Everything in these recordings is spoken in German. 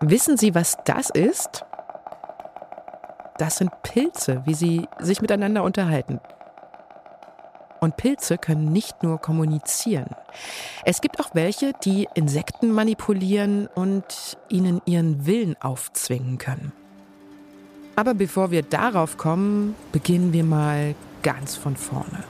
Wissen Sie, was das ist? Das sind Pilze, wie sie sich miteinander unterhalten. Und Pilze können nicht nur kommunizieren. Es gibt auch welche, die Insekten manipulieren und ihnen ihren Willen aufzwingen können. Aber bevor wir darauf kommen, beginnen wir mal ganz von vorne.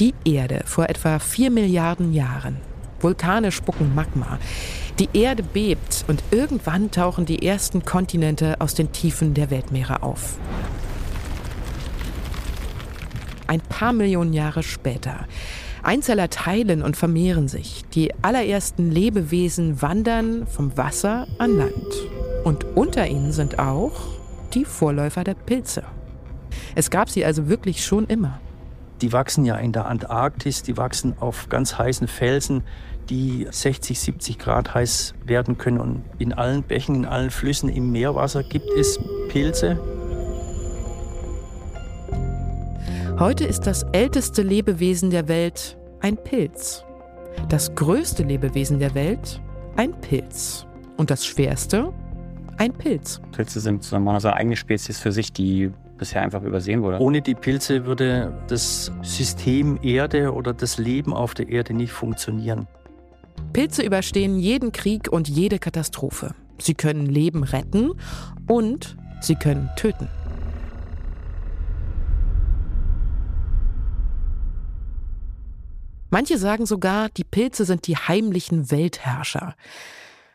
Die Erde vor etwa vier Milliarden Jahren. Vulkane spucken Magma. Die Erde bebt und irgendwann tauchen die ersten Kontinente aus den Tiefen der Weltmeere auf. Ein paar Millionen Jahre später. Einzeller teilen und vermehren sich. Die allerersten Lebewesen wandern vom Wasser an Land. Und unter ihnen sind auch die Vorläufer der Pilze. Es gab sie also wirklich schon immer. Die wachsen ja in der Antarktis, die wachsen auf ganz heißen Felsen, die 60, 70 Grad heiß werden können. Und in allen Bächen, in allen Flüssen, im Meerwasser gibt es Pilze. Heute ist das älteste Lebewesen der Welt ein Pilz. Das größte Lebewesen der Welt ein Pilz. Und das schwerste ein Pilz. Pilze sind sozusagen eine eigene Spezies für sich, die bisher einfach übersehen wurde. Ohne die Pilze würde das System Erde oder das Leben auf der Erde nicht funktionieren. Pilze überstehen jeden Krieg und jede Katastrophe. Sie können Leben retten und sie können töten. Manche sagen sogar, die Pilze sind die heimlichen Weltherrscher.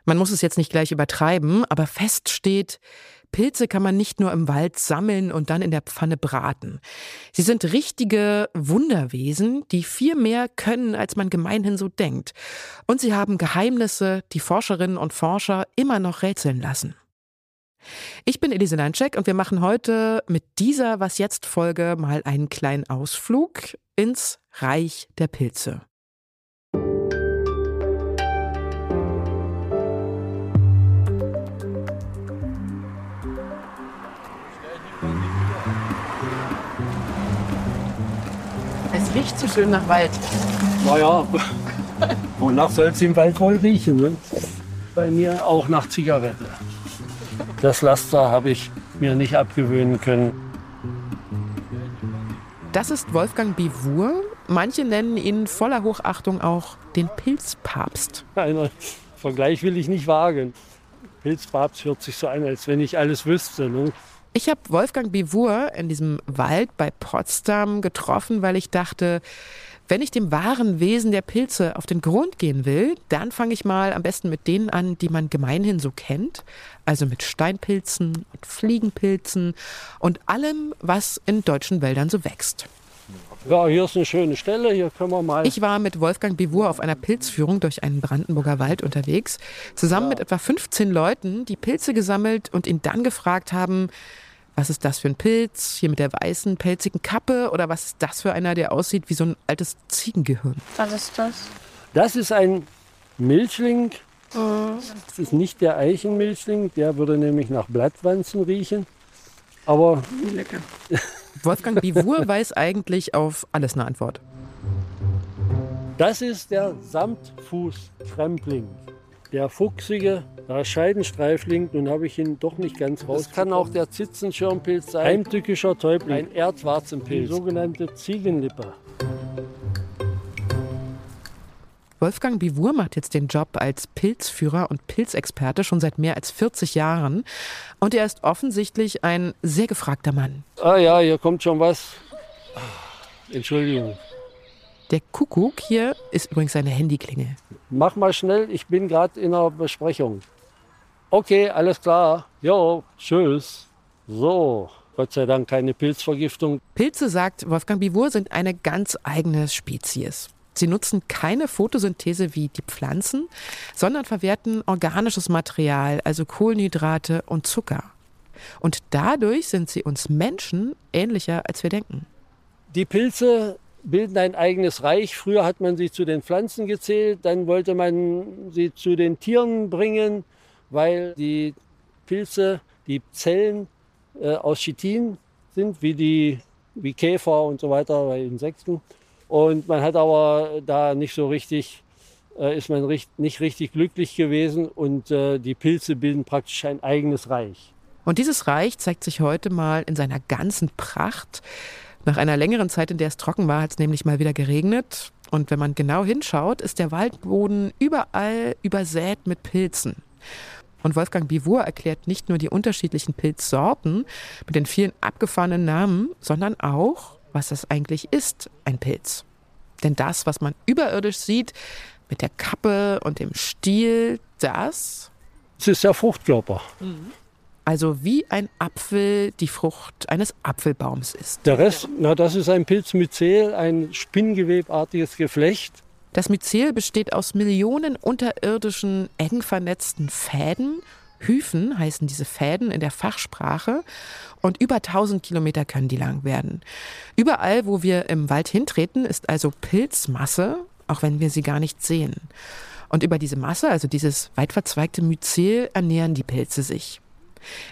Man muss es jetzt nicht gleich übertreiben, aber fest steht, Pilze kann man nicht nur im Wald sammeln und dann in der Pfanne braten. Sie sind richtige Wunderwesen, die viel mehr können, als man gemeinhin so denkt. Und sie haben Geheimnisse, die Forscherinnen und Forscher immer noch rätseln lassen. Ich bin Elise Landcheck und wir machen heute mit dieser Was jetzt Folge mal einen kleinen Ausflug ins Reich der Pilze. Riecht so schön nach Wald. Naja, wonach soll es im Wald wohl riechen? Ne? Bei mir auch nach Zigarette. Das Laster habe ich mir nicht abgewöhnen können. Das ist Wolfgang Bivour. Manche nennen ihn voller Hochachtung auch den Pilzpapst. Einen Vergleich will ich nicht wagen. Pilzpapst hört sich so an, als wenn ich alles wüsste. Ne? Ich habe Wolfgang Bivour in diesem Wald bei Potsdam getroffen, weil ich dachte, wenn ich dem wahren Wesen der Pilze auf den Grund gehen will, dann fange ich mal am besten mit denen an, die man gemeinhin so kennt. Also mit Steinpilzen und Fliegenpilzen und allem, was in deutschen Wäldern so wächst. Ja, hier ist eine schöne Stelle, hier können wir mal. Ich war mit Wolfgang Bivour auf einer Pilzführung durch einen Brandenburger Wald unterwegs, zusammen ja. mit etwa 15 Leuten, die Pilze gesammelt und ihn dann gefragt haben, was ist das für ein Pilz, hier mit der weißen, pelzigen Kappe oder was ist das für einer, der aussieht wie so ein altes Ziegengehirn? Was ist das? Das ist ein Milchling. Mhm. Das ist nicht der Eichenmilchling, der würde nämlich nach Blattwanzen riechen. Aber lecker. Wolfgang Bivour weiß eigentlich auf alles eine Antwort. Das ist der Samtfußkrempling. Der fuchsige Scheidenstreifling, nun habe ich ihn doch nicht ganz raus. Das kann auch der Zitzenschirmpilz sein. Heimtückischer Täubling. Ein Erdwarzenpilz. Die sogenannte Ziegenlippe. Wolfgang Bivour macht jetzt den Job als Pilzführer und Pilzexperte schon seit mehr als 40 Jahren. Und er ist offensichtlich ein sehr gefragter Mann. Ah ja, hier kommt schon was. Entschuldigung. Der Kuckuck hier ist übrigens seine Handyklingel. Mach mal schnell, ich bin gerade in einer Besprechung. Okay, alles klar. Jo, tschüss. So, Gott sei Dank keine Pilzvergiftung. Pilze, sagt Wolfgang Bivour, sind eine ganz eigene Spezies. Sie nutzen keine Photosynthese wie die Pflanzen, sondern verwerten organisches Material, also Kohlenhydrate und Zucker. Und dadurch sind sie uns Menschen ähnlicher, als wir denken. Die Pilze bilden ein eigenes Reich. Früher hat man sie zu den Pflanzen gezählt, dann wollte man sie zu den Tieren bringen, weil die Pilze, die Zellen äh, aus Chitin sind, wie, die, wie Käfer und so weiter bei Insekten. Und man hat aber da nicht so richtig, äh, ist man nicht richtig glücklich gewesen und äh, die Pilze bilden praktisch ein eigenes Reich. Und dieses Reich zeigt sich heute mal in seiner ganzen Pracht. Nach einer längeren Zeit, in der es trocken war, hat es nämlich mal wieder geregnet. Und wenn man genau hinschaut, ist der Waldboden überall übersät mit Pilzen. Und Wolfgang Bivur erklärt nicht nur die unterschiedlichen Pilzsorten mit den vielen abgefahrenen Namen, sondern auch, was das eigentlich ist, ein Pilz. Denn das, was man überirdisch sieht, mit der Kappe und dem Stiel, das. Es ist der Fruchtkörper. Mhm. Also wie ein Apfel die Frucht eines Apfelbaums ist. Der Rest, na, das ist ein Pilzmyzel, ein spinngewebartiges Geflecht. Das Myzel besteht aus Millionen unterirdischen, eng vernetzten Fäden. Hyphen heißen diese Fäden in der Fachsprache. Und über 1000 Kilometer können die lang werden. Überall, wo wir im Wald hintreten, ist also Pilzmasse, auch wenn wir sie gar nicht sehen. Und über diese Masse, also dieses weit verzweigte Myzel, ernähren die Pilze sich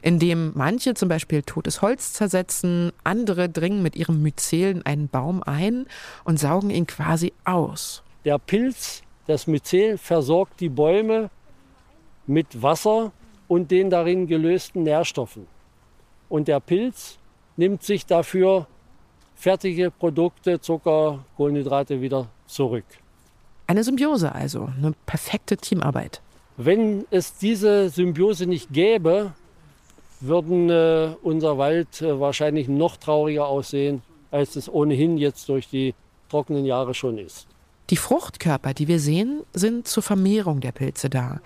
indem manche zum Beispiel totes Holz zersetzen, andere dringen mit ihrem Myzel einen Baum ein und saugen ihn quasi aus. Der Pilz, das Myzel, versorgt die Bäume mit Wasser und den darin gelösten Nährstoffen. Und der Pilz nimmt sich dafür fertige Produkte, Zucker, Kohlenhydrate wieder zurück. Eine Symbiose also, eine perfekte Teamarbeit. Wenn es diese Symbiose nicht gäbe, würden äh, unser Wald äh, wahrscheinlich noch trauriger aussehen, als es ohnehin jetzt durch die trockenen Jahre schon ist. Die Fruchtkörper, die wir sehen, sind zur Vermehrung der Pilze da.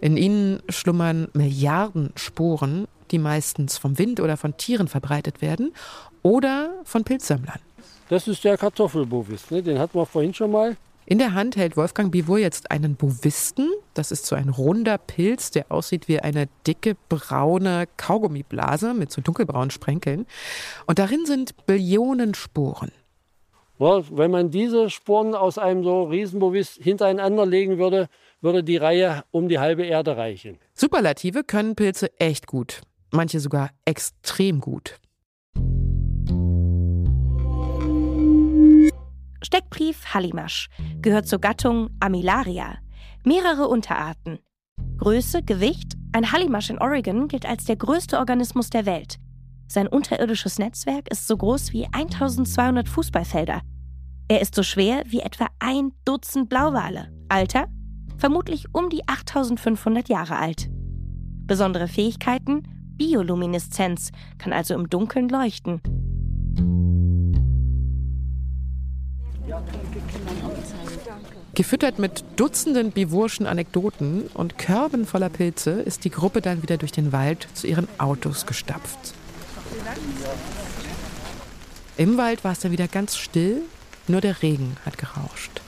In ihnen schlummern Milliarden Sporen, die meistens vom Wind oder von Tieren verbreitet werden oder von Pilzsammlern. Das ist der Kartoffelbovis, ne? den hatten wir vorhin schon mal. In der Hand hält Wolfgang Bivur jetzt einen Bovisten. Das ist so ein runder Pilz, der aussieht wie eine dicke braune Kaugummiblase mit so dunkelbraunen Sprenkeln. Und darin sind Billionen Sporen. Wenn man diese Sporen aus einem so Riesenbovis hintereinander legen würde, würde die Reihe um die halbe Erde reichen. Superlative können Pilze echt gut. Manche sogar extrem gut. Steckbrief Hallimasch gehört zur Gattung Amilaria. Mehrere Unterarten. Größe, Gewicht. Ein Hallimasch in Oregon gilt als der größte Organismus der Welt. Sein unterirdisches Netzwerk ist so groß wie 1200 Fußballfelder. Er ist so schwer wie etwa ein Dutzend Blauwale. Alter? Vermutlich um die 8500 Jahre alt. Besondere Fähigkeiten? Biolumineszenz, kann also im Dunkeln leuchten. Gefüttert mit Dutzenden bivurschen Anekdoten und Körben voller Pilze ist die Gruppe dann wieder durch den Wald zu ihren Autos gestapft. Im Wald war es dann wieder ganz still, nur der Regen hat gerauscht.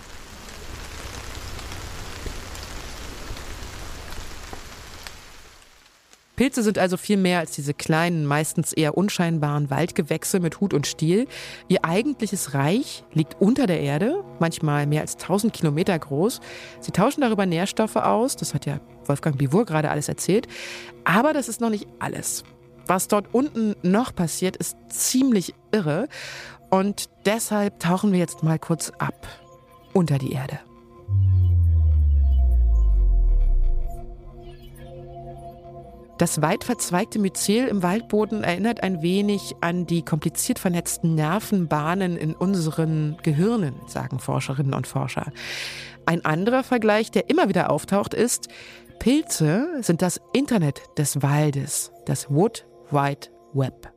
Pilze sind also viel mehr als diese kleinen, meistens eher unscheinbaren Waldgewächse mit Hut und Stiel. Ihr eigentliches Reich liegt unter der Erde, manchmal mehr als 1000 Kilometer groß. Sie tauschen darüber Nährstoffe aus, das hat ja Wolfgang Bivur gerade alles erzählt. Aber das ist noch nicht alles. Was dort unten noch passiert, ist ziemlich irre. Und deshalb tauchen wir jetzt mal kurz ab unter die Erde. Das weit verzweigte Myzel im Waldboden erinnert ein wenig an die kompliziert vernetzten Nervenbahnen in unseren Gehirnen, sagen Forscherinnen und Forscher. Ein anderer Vergleich, der immer wieder auftaucht, ist, Pilze sind das Internet des Waldes, das Wood Wide Web.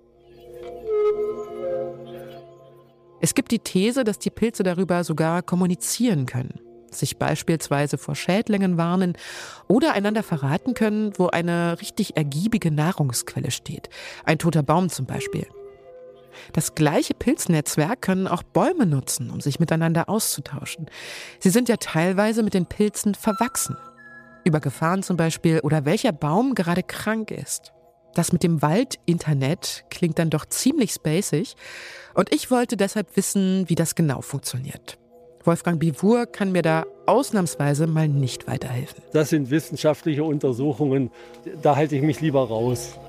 Es gibt die These, dass die Pilze darüber sogar kommunizieren können sich beispielsweise vor Schädlingen warnen oder einander verraten können, wo eine richtig ergiebige Nahrungsquelle steht. Ein toter Baum zum Beispiel. Das gleiche Pilznetzwerk können auch Bäume nutzen, um sich miteinander auszutauschen. Sie sind ja teilweise mit den Pilzen verwachsen. Über Gefahren zum Beispiel oder welcher Baum gerade krank ist. Das mit dem Wald-Internet klingt dann doch ziemlich spacig und ich wollte deshalb wissen, wie das genau funktioniert. Wolfgang Bivur kann mir da ausnahmsweise mal nicht weiterhelfen. Das sind wissenschaftliche Untersuchungen, da halte ich mich lieber raus.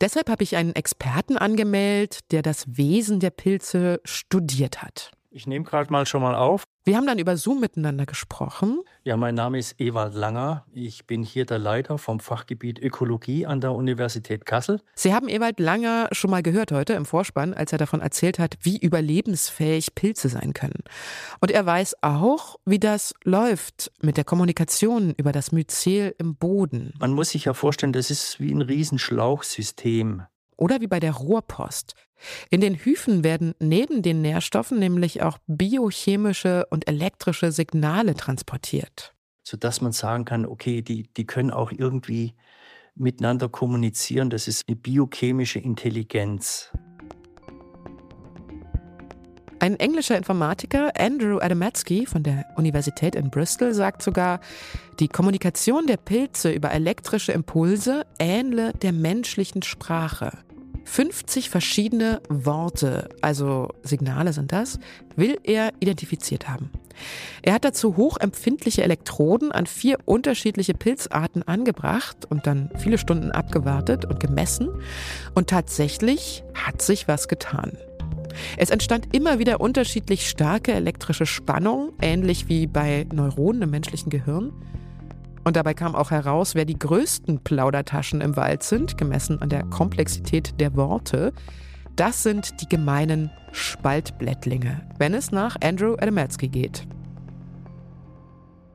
Deshalb habe ich einen Experten angemeldet, der das Wesen der Pilze studiert hat. Ich nehme gerade mal schon mal auf. Wir haben dann über Zoom miteinander gesprochen. Ja, mein Name ist Ewald Langer. Ich bin hier der Leiter vom Fachgebiet Ökologie an der Universität Kassel. Sie haben Ewald Langer schon mal gehört heute im Vorspann, als er davon erzählt hat, wie überlebensfähig Pilze sein können. Und er weiß auch, wie das läuft mit der Kommunikation über das Myzel im Boden. Man muss sich ja vorstellen, das ist wie ein Riesenschlauchsystem. Oder wie bei der Rohrpost. In den Hyphen werden neben den Nährstoffen nämlich auch biochemische und elektrische Signale transportiert. Sodass man sagen kann, okay, die, die können auch irgendwie miteinander kommunizieren. Das ist eine biochemische Intelligenz. Ein englischer Informatiker, Andrew Adamatsky von der Universität in Bristol, sagt sogar, die Kommunikation der Pilze über elektrische Impulse ähnle der menschlichen Sprache. 50 verschiedene Worte, also Signale sind das, will er identifiziert haben. Er hat dazu hochempfindliche Elektroden an vier unterschiedliche Pilzarten angebracht und dann viele Stunden abgewartet und gemessen. Und tatsächlich hat sich was getan. Es entstand immer wieder unterschiedlich starke elektrische Spannung, ähnlich wie bei Neuronen im menschlichen Gehirn. Und dabei kam auch heraus, wer die größten Plaudertaschen im Wald sind, gemessen an der Komplexität der Worte. Das sind die gemeinen Spaltblättlinge, wenn es nach Andrew Adamatsky geht.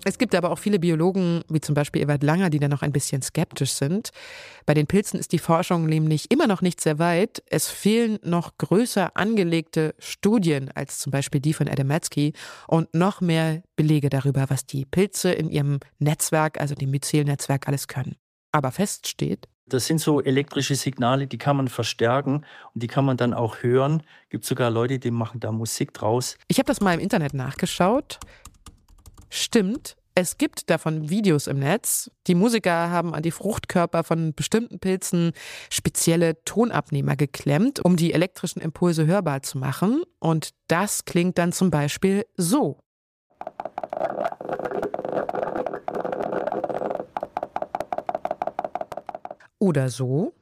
Es gibt aber auch viele Biologen, wie zum Beispiel Ewald Langer, die da noch ein bisschen skeptisch sind. Bei den Pilzen ist die Forschung nämlich immer noch nicht sehr weit. Es fehlen noch größer angelegte Studien als zum Beispiel die von Adamatsky und noch mehr Belege darüber, was die Pilze in ihrem Netzwerk, also dem Myzel-Netzwerk, alles können. Aber fest steht, das sind so elektrische Signale, die kann man verstärken und die kann man dann auch hören. Es Gibt sogar Leute, die machen da Musik draus. Ich habe das mal im Internet nachgeschaut. Stimmt, es gibt davon Videos im Netz. Die Musiker haben an die Fruchtkörper von bestimmten Pilzen spezielle Tonabnehmer geklemmt, um die elektrischen Impulse hörbar zu machen. Und das klingt dann zum Beispiel so. Oder so.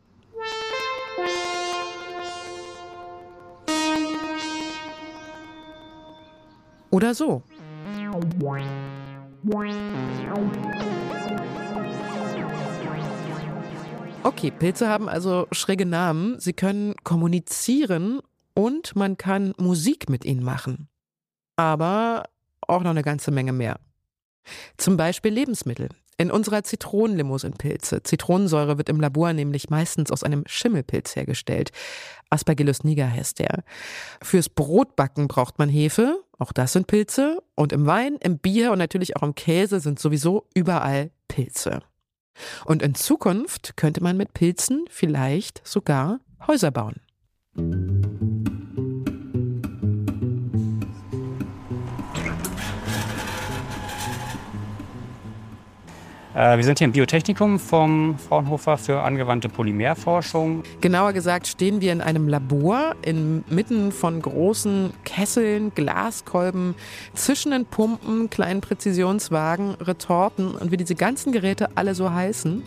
Oder so. Okay, Pilze haben also schräge Namen. Sie können kommunizieren und man kann Musik mit ihnen machen. Aber auch noch eine ganze Menge mehr. Zum Beispiel Lebensmittel. In unserer Zitronenlimo sind Pilze. Zitronensäure wird im Labor nämlich meistens aus einem Schimmelpilz hergestellt. Aspergillus niger heißt der. Fürs Brotbacken braucht man Hefe, auch das sind Pilze. Und im Wein, im Bier und natürlich auch im Käse sind sowieso überall Pilze. Und in Zukunft könnte man mit Pilzen vielleicht sogar Häuser bauen. Wir sind hier im Biotechnikum vom Fraunhofer für angewandte Polymerforschung. Genauer gesagt stehen wir in einem Labor inmitten von großen Kesseln, Glaskolben, zischenden Pumpen, kleinen Präzisionswagen, Retorten und wie diese ganzen Geräte alle so heißen.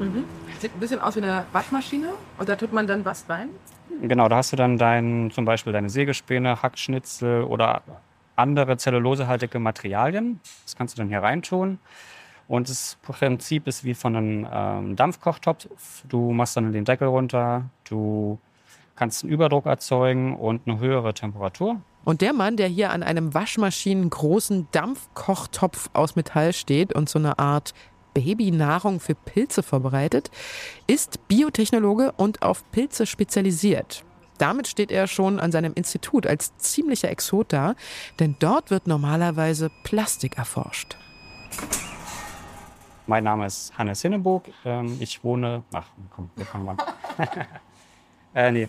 Mhm. Sieht ein bisschen aus wie eine Waschmaschine und da tut man dann was rein? Genau, da hast du dann dein, zum Beispiel deine Sägespäne, Hackschnitzel oder andere zellulosehaltige Materialien. Das kannst du dann hier reintun. Und das Prinzip ist wie von einem ähm, Dampfkochtopf. Du machst dann den Deckel runter, du kannst einen Überdruck erzeugen und eine höhere Temperatur. Und der Mann, der hier an einem waschmaschinengroßen Dampfkochtopf aus Metall steht und so eine Art Babynahrung für Pilze vorbereitet, ist Biotechnologe und auf Pilze spezialisiert. Damit steht er schon an seinem Institut als ziemlicher Exot da, denn dort wird normalerweise Plastik erforscht. Mein Name ist Hannes Hinneburg. Ähm, ich wohne. Ach, komm, wir fangen mal an. äh, nee.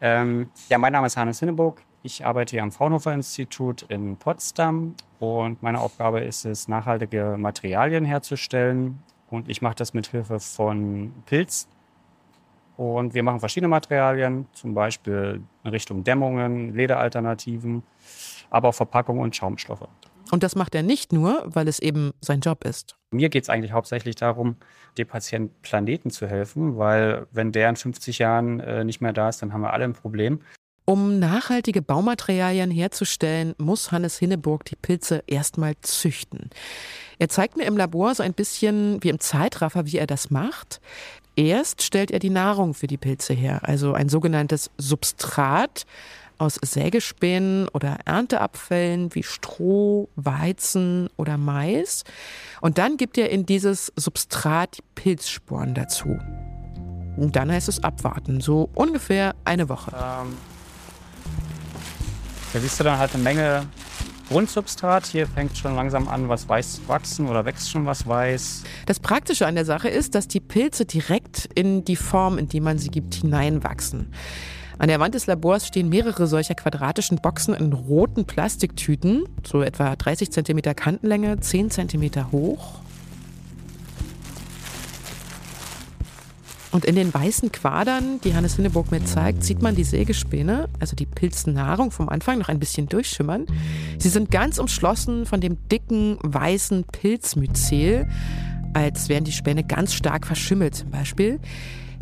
Ähm, ja, mein Name ist Hannes Hinneburg. Ich arbeite hier am Fraunhofer Institut in Potsdam und meine Aufgabe ist es, nachhaltige Materialien herzustellen. Und ich mache das mit Hilfe von Pilz, und wir machen verschiedene Materialien, zum Beispiel in Richtung Dämmungen, Lederalternativen, aber auch Verpackungen und Schaumstoffe. Und das macht er nicht nur, weil es eben sein Job ist. Mir geht es eigentlich hauptsächlich darum, dem Patienten Planeten zu helfen, weil wenn der in 50 Jahren äh, nicht mehr da ist, dann haben wir alle ein Problem. Um nachhaltige Baumaterialien herzustellen, muss Hannes Hinneburg die Pilze erstmal züchten. Er zeigt mir im Labor so ein bisschen wie im Zeitraffer, wie er das macht. Erst stellt er die Nahrung für die Pilze her, also ein sogenanntes Substrat, aus Sägespänen oder Ernteabfällen wie Stroh, Weizen oder Mais. Und dann gibt er in dieses Substrat Pilzsporen dazu. Und dann heißt es abwarten, so ungefähr eine Woche. Ähm, da siehst du dann halt eine Menge Grundsubstrat. Hier fängt schon langsam an, was weiß zu wachsen oder wächst schon was weiß. Das Praktische an der Sache ist, dass die Pilze direkt in die Form, in die man sie gibt, hineinwachsen. An der Wand des Labors stehen mehrere solcher quadratischen Boxen in roten Plastiktüten, so etwa 30 cm Kantenlänge, 10 cm hoch. Und in den weißen Quadern, die Hannes Hinneburg mir zeigt, sieht man die Sägespäne, also die Pilznahrung vom Anfang, noch ein bisschen durchschimmern. Sie sind ganz umschlossen von dem dicken, weißen Pilzmyzel, als wären die Späne ganz stark verschimmelt zum Beispiel.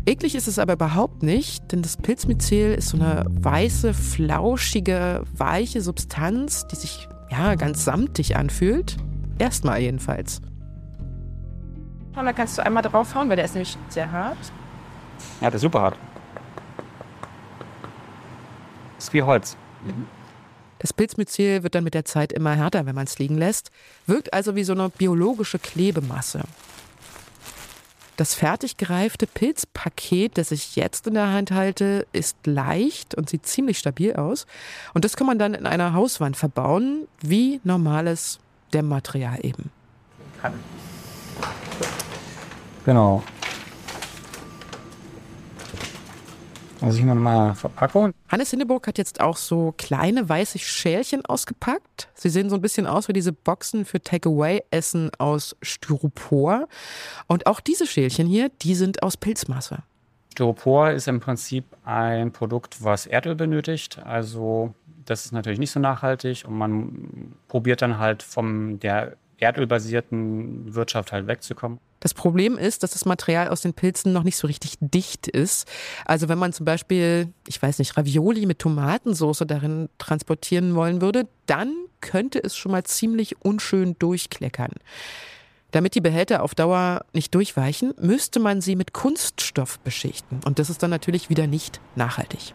Eklig ist es aber überhaupt nicht, denn das Pilzmyzel ist so eine weiße, flauschige, weiche Substanz, die sich ja ganz samtig anfühlt. Erstmal jedenfalls. Und da kannst du einmal draufhauen, weil der ist nämlich sehr hart. Ja, der ist super hart. Ist wie Holz. Das Pilzmyzel wird dann mit der Zeit immer härter, wenn man es liegen lässt, wirkt also wie so eine biologische Klebemasse. Das fertig gereifte Pilzpaket, das ich jetzt in der Hand halte, ist leicht und sieht ziemlich stabil aus. Und das kann man dann in einer Hauswand verbauen, wie normales Dämmmaterial eben. Genau. Also ich mal Verpackung. Hannes Hinneburg hat jetzt auch so kleine weiße Schälchen ausgepackt. Sie sehen so ein bisschen aus wie diese Boxen für Takeaway-Essen aus Styropor. Und auch diese Schälchen hier, die sind aus Pilzmasse. Styropor ist im Prinzip ein Produkt, was Erdöl benötigt. Also das ist natürlich nicht so nachhaltig und man probiert dann halt von der erdölbasierten Wirtschaft halt wegzukommen. Das Problem ist, dass das Material aus den Pilzen noch nicht so richtig dicht ist. Also wenn man zum Beispiel, ich weiß nicht, Ravioli mit Tomatensauce darin transportieren wollen würde, dann könnte es schon mal ziemlich unschön durchkleckern. Damit die Behälter auf Dauer nicht durchweichen, müsste man sie mit Kunststoff beschichten. Und das ist dann natürlich wieder nicht nachhaltig.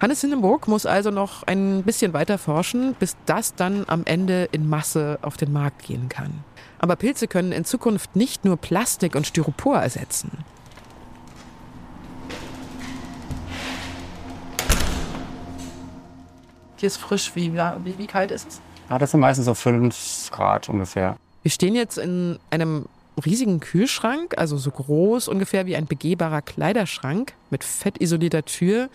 Hannes Hindenburg muss also noch ein bisschen weiter forschen, bis das dann am Ende in Masse auf den Markt gehen kann. Aber Pilze können in Zukunft nicht nur Plastik und Styropor ersetzen. Hier ist frisch. Wie, wie, wie kalt ist es? Ja, das sind meistens so 5 Grad ungefähr. Wir stehen jetzt in einem riesigen Kühlschrank, also so groß ungefähr wie ein begehbarer Kleiderschrank mit fettisolierter Tür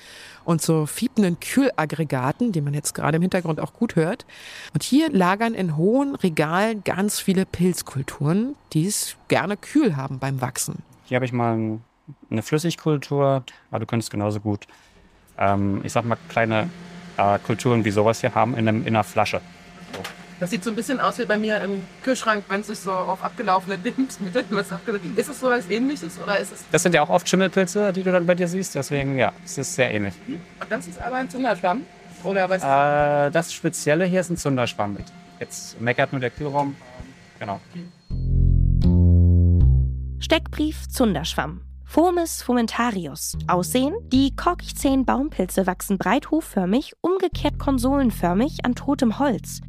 und so fiependen Kühlaggregaten, die man jetzt gerade im Hintergrund auch gut hört. Und hier lagern in hohen Regalen ganz viele Pilzkulturen, die es gerne kühl haben beim Wachsen. Hier habe ich mal eine Flüssigkultur, aber du könntest genauso gut, ähm, ich sag mal, kleine äh, Kulturen wie sowas hier haben in, einem, in einer Flasche. Das sieht so ein bisschen aus wie bei mir im Kühlschrank, wenn es sich so auf abgelaufene Lebensmittel was Ist es so was ähnliches oder ist es. Das sind ja auch oft Schimmelpilze, die du dann bei dir siehst. Deswegen, ja, es ist sehr ähnlich. Und das ist aber ein Zunderschwamm? Oder was? Äh, das Spezielle hier ist ein Zunderschwamm. Jetzt meckert nur der Kühlraum. Genau. Steckbrief Zunderschwamm. Fomes fomentarius. Aussehen: Die korkig zähen Baumpilze wachsen breit hofförmig, umgekehrt konsolenförmig an totem Holz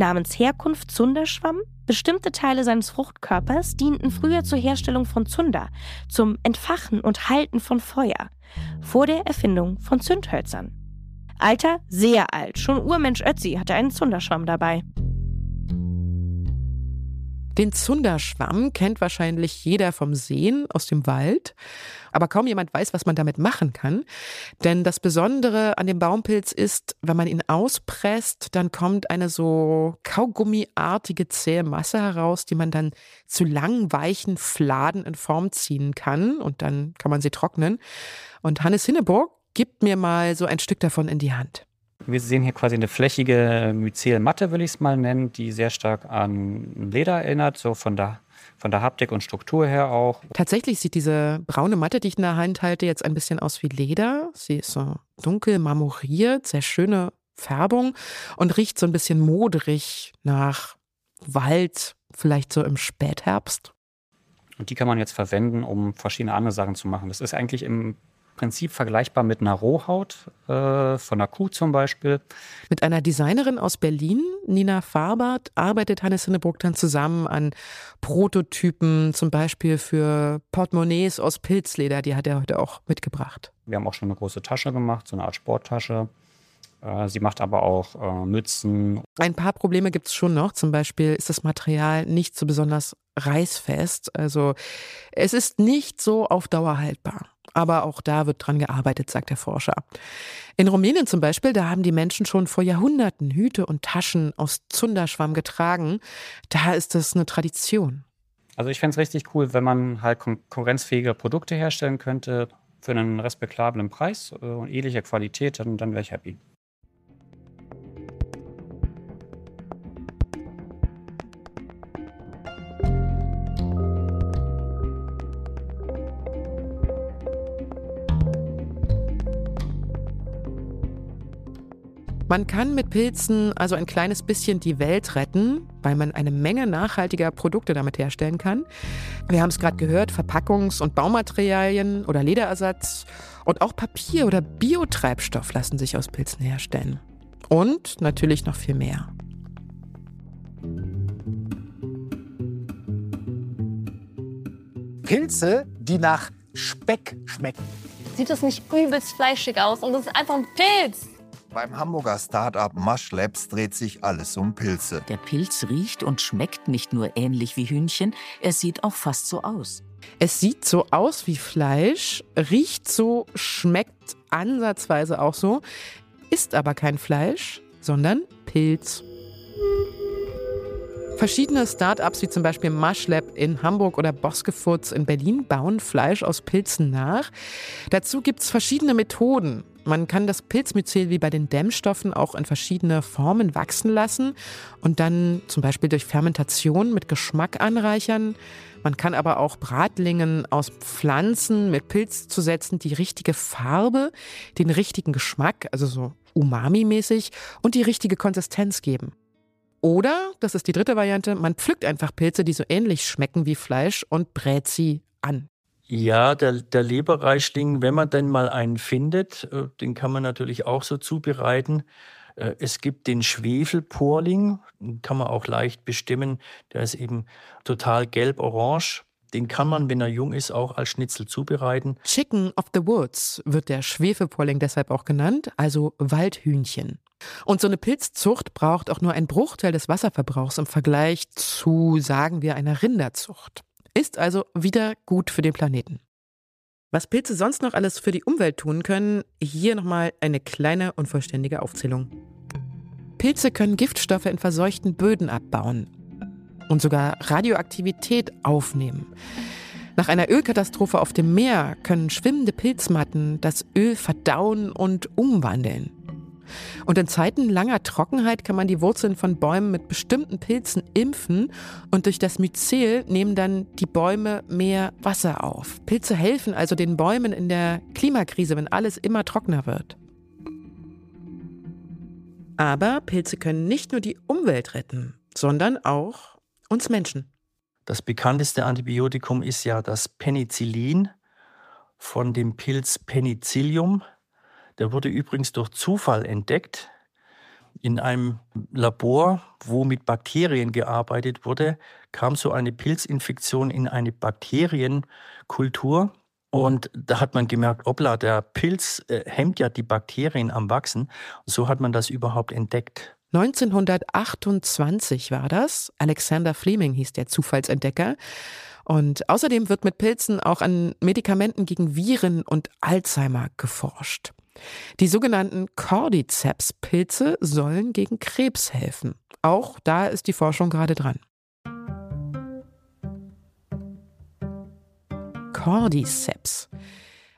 namens Herkunft Zunderschwamm. Bestimmte Teile seines Fruchtkörpers dienten früher zur Herstellung von Zunder, zum Entfachen und Halten von Feuer, vor der Erfindung von Zündhölzern. Alter, sehr alt, schon Urmensch Ötzi hatte einen Zunderschwamm dabei. Den Zunderschwamm kennt wahrscheinlich jeder vom Sehen aus dem Wald, aber kaum jemand weiß, was man damit machen kann. Denn das Besondere an dem Baumpilz ist, wenn man ihn auspresst, dann kommt eine so kaugummiartige zähe Masse heraus, die man dann zu langen, weichen Fladen in Form ziehen kann und dann kann man sie trocknen. Und Hannes Hinneburg gibt mir mal so ein Stück davon in die Hand. Wir sehen hier quasi eine flächige Myzelmatte, will ich es mal nennen, die sehr stark an Leder erinnert, so von der, von der Haptik und Struktur her auch. Tatsächlich sieht diese braune Matte, die ich in der Hand halte, jetzt ein bisschen aus wie Leder. Sie ist so dunkel marmoriert, sehr schöne Färbung und riecht so ein bisschen modrig nach Wald, vielleicht so im Spätherbst. Und die kann man jetzt verwenden, um verschiedene andere Sachen zu machen. Das ist eigentlich im Prinzip vergleichbar mit einer Rohhaut äh, von einer Kuh zum Beispiel. Mit einer Designerin aus Berlin, Nina Farbert, arbeitet Hannes Hinneburg dann zusammen an Prototypen, zum Beispiel für Portemonnaies aus Pilzleder. Die hat er heute auch mitgebracht. Wir haben auch schon eine große Tasche gemacht, so eine Art Sporttasche. Äh, sie macht aber auch äh, Mützen. Ein paar Probleme gibt es schon noch. Zum Beispiel ist das Material nicht so besonders reißfest. Also es ist nicht so auf Dauer haltbar. Aber auch da wird dran gearbeitet, sagt der Forscher. In Rumänien zum Beispiel, da haben die Menschen schon vor Jahrhunderten Hüte und Taschen aus Zunderschwamm getragen. Da ist das eine Tradition. Also ich fände es richtig cool, wenn man halt konkurrenzfähige Produkte herstellen könnte für einen respektablen Preis äh, und ähnlicher Qualität, dann, dann wäre ich happy. Man kann mit Pilzen also ein kleines bisschen die Welt retten, weil man eine Menge nachhaltiger Produkte damit herstellen kann. Wir haben es gerade gehört, Verpackungs- und Baumaterialien oder Lederersatz und auch Papier oder Biotreibstoff lassen sich aus Pilzen herstellen. Und natürlich noch viel mehr. Pilze, die nach Speck schmecken. Sieht das nicht übelst fleischig aus und das ist einfach ein Pilz? Beim Hamburger Start-up Mush Labs dreht sich alles um Pilze. Der Pilz riecht und schmeckt nicht nur ähnlich wie Hühnchen, er sieht auch fast so aus. Es sieht so aus wie Fleisch, riecht so, schmeckt ansatzweise auch so, ist aber kein Fleisch, sondern Pilz. Verschiedene Start-ups wie zum Beispiel Mushlab in Hamburg oder Boskefurz in Berlin bauen Fleisch aus Pilzen nach. Dazu gibt es verschiedene Methoden. Man kann das Pilzmyzel wie bei den Dämmstoffen auch in verschiedene Formen wachsen lassen und dann zum Beispiel durch Fermentation mit Geschmack anreichern. Man kann aber auch Bratlingen aus Pflanzen mit Pilz zusetzen, die richtige Farbe, den richtigen Geschmack, also so umami-mäßig und die richtige Konsistenz geben. Oder, das ist die dritte Variante, man pflückt einfach Pilze, die so ähnlich schmecken wie Fleisch und brät sie an. Ja, der, der Leberreichling, wenn man denn mal einen findet, äh, den kann man natürlich auch so zubereiten. Äh, es gibt den Schwefelporling, den kann man auch leicht bestimmen. Der ist eben total gelb-orange. Den kann man, wenn er jung ist, auch als Schnitzel zubereiten. Chicken of the Woods wird der Schwefelporling deshalb auch genannt, also Waldhühnchen. Und so eine Pilzzucht braucht auch nur einen Bruchteil des Wasserverbrauchs im Vergleich zu, sagen wir, einer Rinderzucht. Ist also wieder gut für den Planeten. Was Pilze sonst noch alles für die Umwelt tun können, hier nochmal eine kleine unvollständige Aufzählung. Pilze können Giftstoffe in verseuchten Böden abbauen und sogar Radioaktivität aufnehmen. Nach einer Ölkatastrophe auf dem Meer können schwimmende Pilzmatten das Öl verdauen und umwandeln. Und in Zeiten langer Trockenheit kann man die Wurzeln von Bäumen mit bestimmten Pilzen impfen und durch das Myzel nehmen dann die Bäume mehr Wasser auf. Pilze helfen also den Bäumen in der Klimakrise, wenn alles immer trockener wird. Aber Pilze können nicht nur die Umwelt retten, sondern auch uns Menschen. Das bekannteste Antibiotikum ist ja das Penicillin von dem Pilz Penicillium. Der wurde übrigens durch Zufall entdeckt in einem Labor, wo mit Bakterien gearbeitet wurde, kam so eine Pilzinfektion in eine Bakterienkultur. Und da hat man gemerkt, obla, der Pilz äh, hemmt ja die Bakterien am Wachsen. so hat man das überhaupt entdeckt. 1928 war das. Alexander Fleming hieß der Zufallsentdecker. Und außerdem wird mit Pilzen auch an Medikamenten gegen Viren und Alzheimer geforscht. Die sogenannten Cordyceps-Pilze sollen gegen Krebs helfen. Auch da ist die Forschung gerade dran. Cordyceps.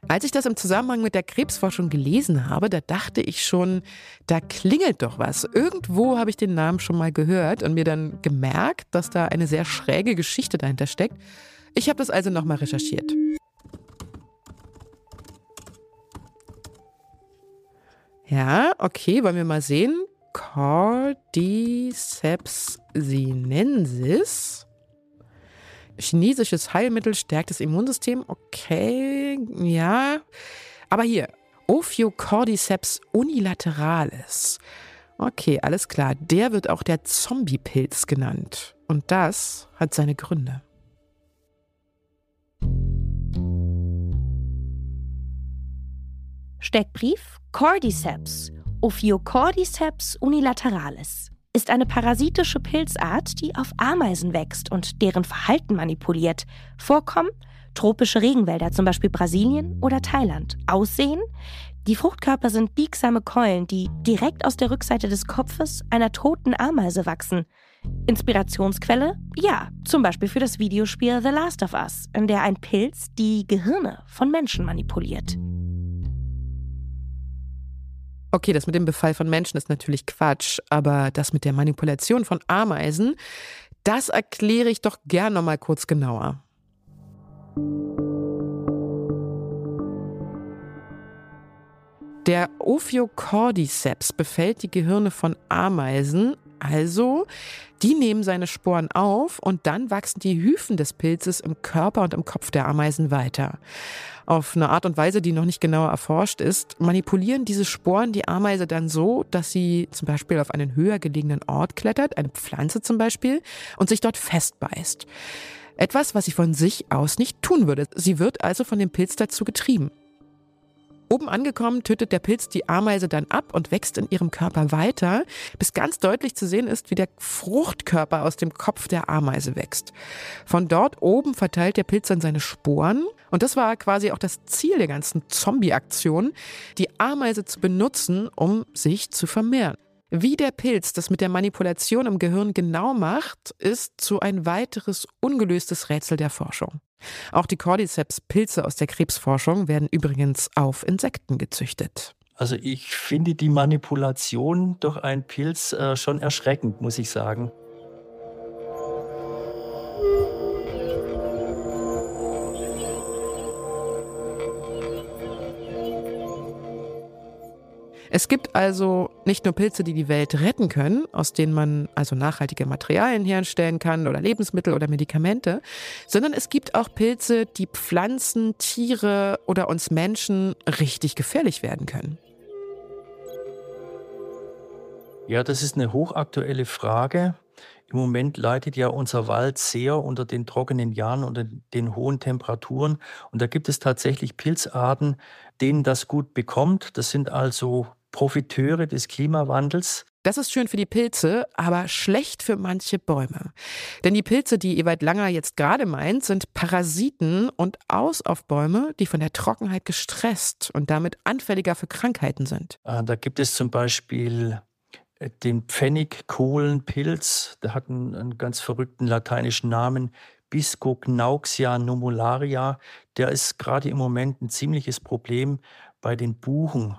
Als ich das im Zusammenhang mit der Krebsforschung gelesen habe, da dachte ich schon, da klingelt doch was. Irgendwo habe ich den Namen schon mal gehört und mir dann gemerkt, dass da eine sehr schräge Geschichte dahinter steckt. Ich habe das also nochmal recherchiert. Ja, okay, wollen wir mal sehen. Cordyceps sinensis. Chinesisches Heilmittel stärkt das Immunsystem. Okay, ja. Aber hier, Ophiocordyceps unilateralis. Okay, alles klar. Der wird auch der Zombiepilz genannt. Und das hat seine Gründe. Steckbrief Cordyceps, Ophiocordyceps unilateralis ist eine parasitische Pilzart, die auf Ameisen wächst und deren Verhalten manipuliert. Vorkommen tropische Regenwälder, zum Beispiel Brasilien oder Thailand. Aussehen die Fruchtkörper sind biegsame Keulen, die direkt aus der Rückseite des Kopfes einer toten Ameise wachsen. Inspirationsquelle? Ja, zum Beispiel für das Videospiel The Last of Us, in der ein Pilz die Gehirne von Menschen manipuliert. Okay, das mit dem Befall von Menschen ist natürlich Quatsch, aber das mit der Manipulation von Ameisen, das erkläre ich doch gern noch mal kurz genauer. Der Ophiocordyceps befällt die Gehirne von Ameisen, also die nehmen seine Sporen auf und dann wachsen die Hyphen des Pilzes im Körper und im Kopf der Ameisen weiter. Auf eine Art und Weise, die noch nicht genauer erforscht ist, manipulieren diese Sporen die Ameise dann so, dass sie zum Beispiel auf einen höher gelegenen Ort klettert, eine Pflanze zum Beispiel, und sich dort festbeißt. Etwas, was sie von sich aus nicht tun würde. Sie wird also von dem Pilz dazu getrieben. Oben angekommen tötet der Pilz die Ameise dann ab und wächst in ihrem Körper weiter, bis ganz deutlich zu sehen ist, wie der Fruchtkörper aus dem Kopf der Ameise wächst. Von dort oben verteilt der Pilz dann seine Sporen und das war quasi auch das Ziel der ganzen Zombie-Aktion, die Ameise zu benutzen, um sich zu vermehren. Wie der Pilz das mit der Manipulation im Gehirn genau macht, ist so ein weiteres ungelöstes Rätsel der Forschung. Auch die Cordyceps-Pilze aus der Krebsforschung werden übrigens auf Insekten gezüchtet. Also ich finde die Manipulation durch einen Pilz äh, schon erschreckend, muss ich sagen. Es gibt also nicht nur Pilze, die die Welt retten können, aus denen man also nachhaltige Materialien herstellen kann oder Lebensmittel oder Medikamente, sondern es gibt auch Pilze, die Pflanzen, Tiere oder uns Menschen richtig gefährlich werden können. Ja, das ist eine hochaktuelle Frage. Im Moment leidet ja unser Wald sehr unter den trockenen Jahren, unter den hohen Temperaturen. Und da gibt es tatsächlich Pilzarten, denen das gut bekommt. Das sind also Profiteure des Klimawandels. Das ist schön für die Pilze, aber schlecht für manche Bäume. Denn die Pilze, die Ewald Langer jetzt gerade meint, sind Parasiten und aus auf Bäume, die von der Trockenheit gestresst und damit anfälliger für Krankheiten sind. Ah, da gibt es zum Beispiel äh, den Pfennigkohlenpilz, der hat einen, einen ganz verrückten lateinischen Namen, Biscognauxia numularia. Der ist gerade im Moment ein ziemliches Problem bei den Buchen.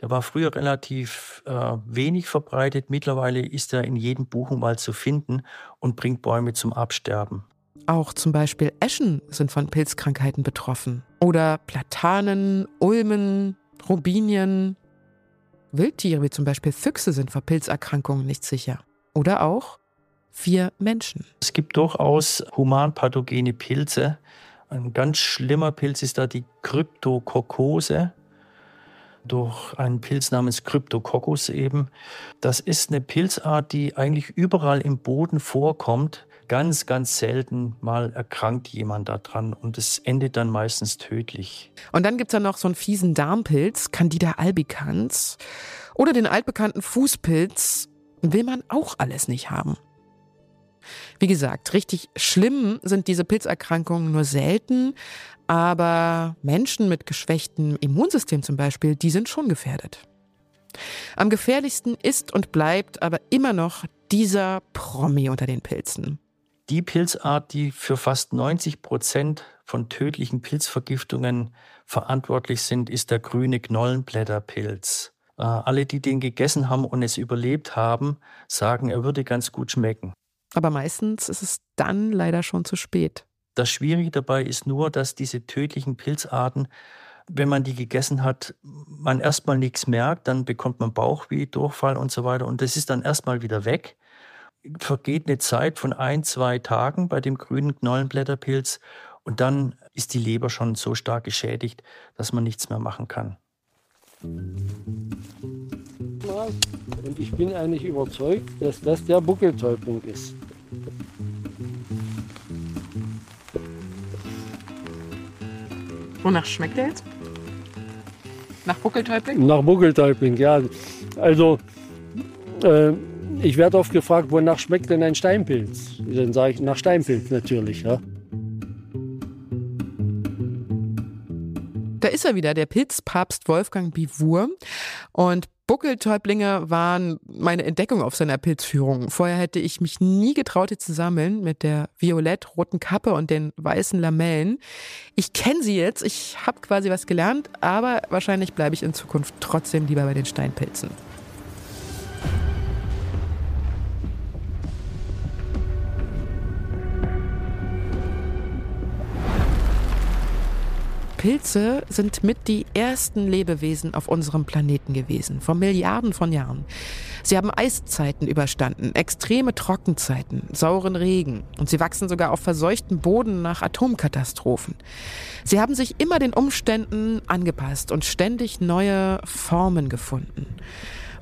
Der war früher relativ äh, wenig verbreitet. Mittlerweile ist er in jedem Buchenwald zu finden und bringt Bäume zum Absterben. Auch zum Beispiel Eschen sind von Pilzkrankheiten betroffen. Oder Platanen, Ulmen, Robinien. Wildtiere wie zum Beispiel Füchse sind vor Pilzerkrankungen nicht sicher. Oder auch vier Menschen. Es gibt durchaus humanpathogene Pilze. Ein ganz schlimmer Pilz ist da die Kryptokokkose durch einen Pilz namens Cryptococcus eben. Das ist eine Pilzart, die eigentlich überall im Boden vorkommt. Ganz, ganz selten mal erkrankt jemand daran und es endet dann meistens tödlich. Und dann gibt es da noch so einen fiesen Darmpilz, Candida albicans. Oder den altbekannten Fußpilz, will man auch alles nicht haben. Wie gesagt, richtig schlimm sind diese Pilzerkrankungen nur selten, aber Menschen mit geschwächtem Immunsystem zum Beispiel, die sind schon gefährdet. Am gefährlichsten ist und bleibt aber immer noch dieser Promi unter den Pilzen. Die Pilzart, die für fast 90 Prozent von tödlichen Pilzvergiftungen verantwortlich sind, ist der grüne Knollenblätterpilz. Äh, alle, die den gegessen haben und es überlebt haben, sagen, er würde ganz gut schmecken. Aber meistens ist es dann leider schon zu spät. Das Schwierige dabei ist nur, dass diese tödlichen Pilzarten, wenn man die gegessen hat, man erstmal nichts merkt, dann bekommt man Bauchweh, Durchfall und so weiter und das ist dann erstmal wieder weg. Vergeht eine Zeit von ein, zwei Tagen bei dem grünen Knollenblätterpilz und dann ist die Leber schon so stark geschädigt, dass man nichts mehr machen kann. Und ich bin eigentlich überzeugt, dass das der Buckeltäubling ist. Wonach schmeckt der jetzt? Nach Buckeltäubling? Nach Buckeltäubling, ja. Also, äh, ich werde oft gefragt, wonach schmeckt denn ein Steinpilz? Dann sage ich nach Steinpilz natürlich. Ja. Da ist er wieder, der Pilzpapst Wolfgang Bivur. Und Buckeltäublinge waren meine Entdeckung auf seiner Pilzführung. Vorher hätte ich mich nie getraut, die zu sammeln mit der violett-roten Kappe und den weißen Lamellen. Ich kenne sie jetzt, ich habe quasi was gelernt, aber wahrscheinlich bleibe ich in Zukunft trotzdem lieber bei den Steinpilzen. Pilze sind mit die ersten Lebewesen auf unserem Planeten gewesen, vor Milliarden von Jahren. Sie haben Eiszeiten überstanden, extreme Trockenzeiten, sauren Regen und sie wachsen sogar auf verseuchten Boden nach Atomkatastrophen. Sie haben sich immer den Umständen angepasst und ständig neue Formen gefunden.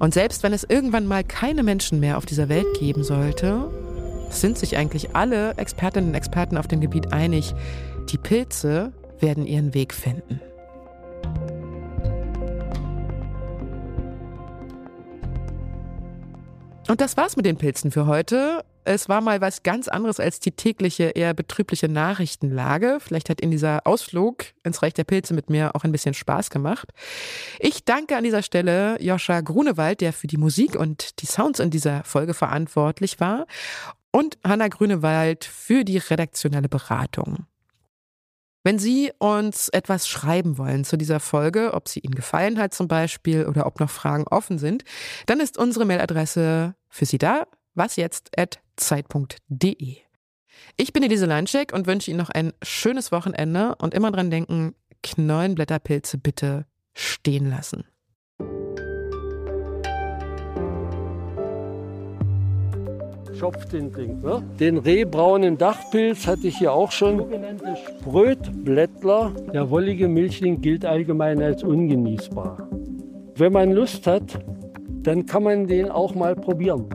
Und selbst wenn es irgendwann mal keine Menschen mehr auf dieser Welt geben sollte, sind sich eigentlich alle Expertinnen und Experten auf dem Gebiet einig, die Pilze werden ihren Weg finden. Und das war's mit den Pilzen für heute. Es war mal was ganz anderes als die tägliche, eher betrübliche Nachrichtenlage. Vielleicht hat Ihnen dieser Ausflug ins Reich der Pilze mit mir auch ein bisschen Spaß gemacht. Ich danke an dieser Stelle Joscha Grunewald, der für die Musik und die Sounds in dieser Folge verantwortlich war, und Hanna Grünewald für die redaktionelle Beratung. Wenn Sie uns etwas schreiben wollen zu dieser Folge, ob sie Ihnen gefallen hat zum Beispiel oder ob noch Fragen offen sind, dann ist unsere Mailadresse für Sie da, wasjetzt.zeit.de. Ich bin Elise Leinschek und wünsche Ihnen noch ein schönes Wochenende und immer dran denken, Knollenblätterpilze bitte stehen lassen. Schopftintling. Ne? Den rehbraunen Dachpilz hatte ich hier auch schon. Sogenannte Sprötblättler. Der wollige Milchling gilt allgemein als ungenießbar. Wenn man Lust hat, dann kann man den auch mal probieren.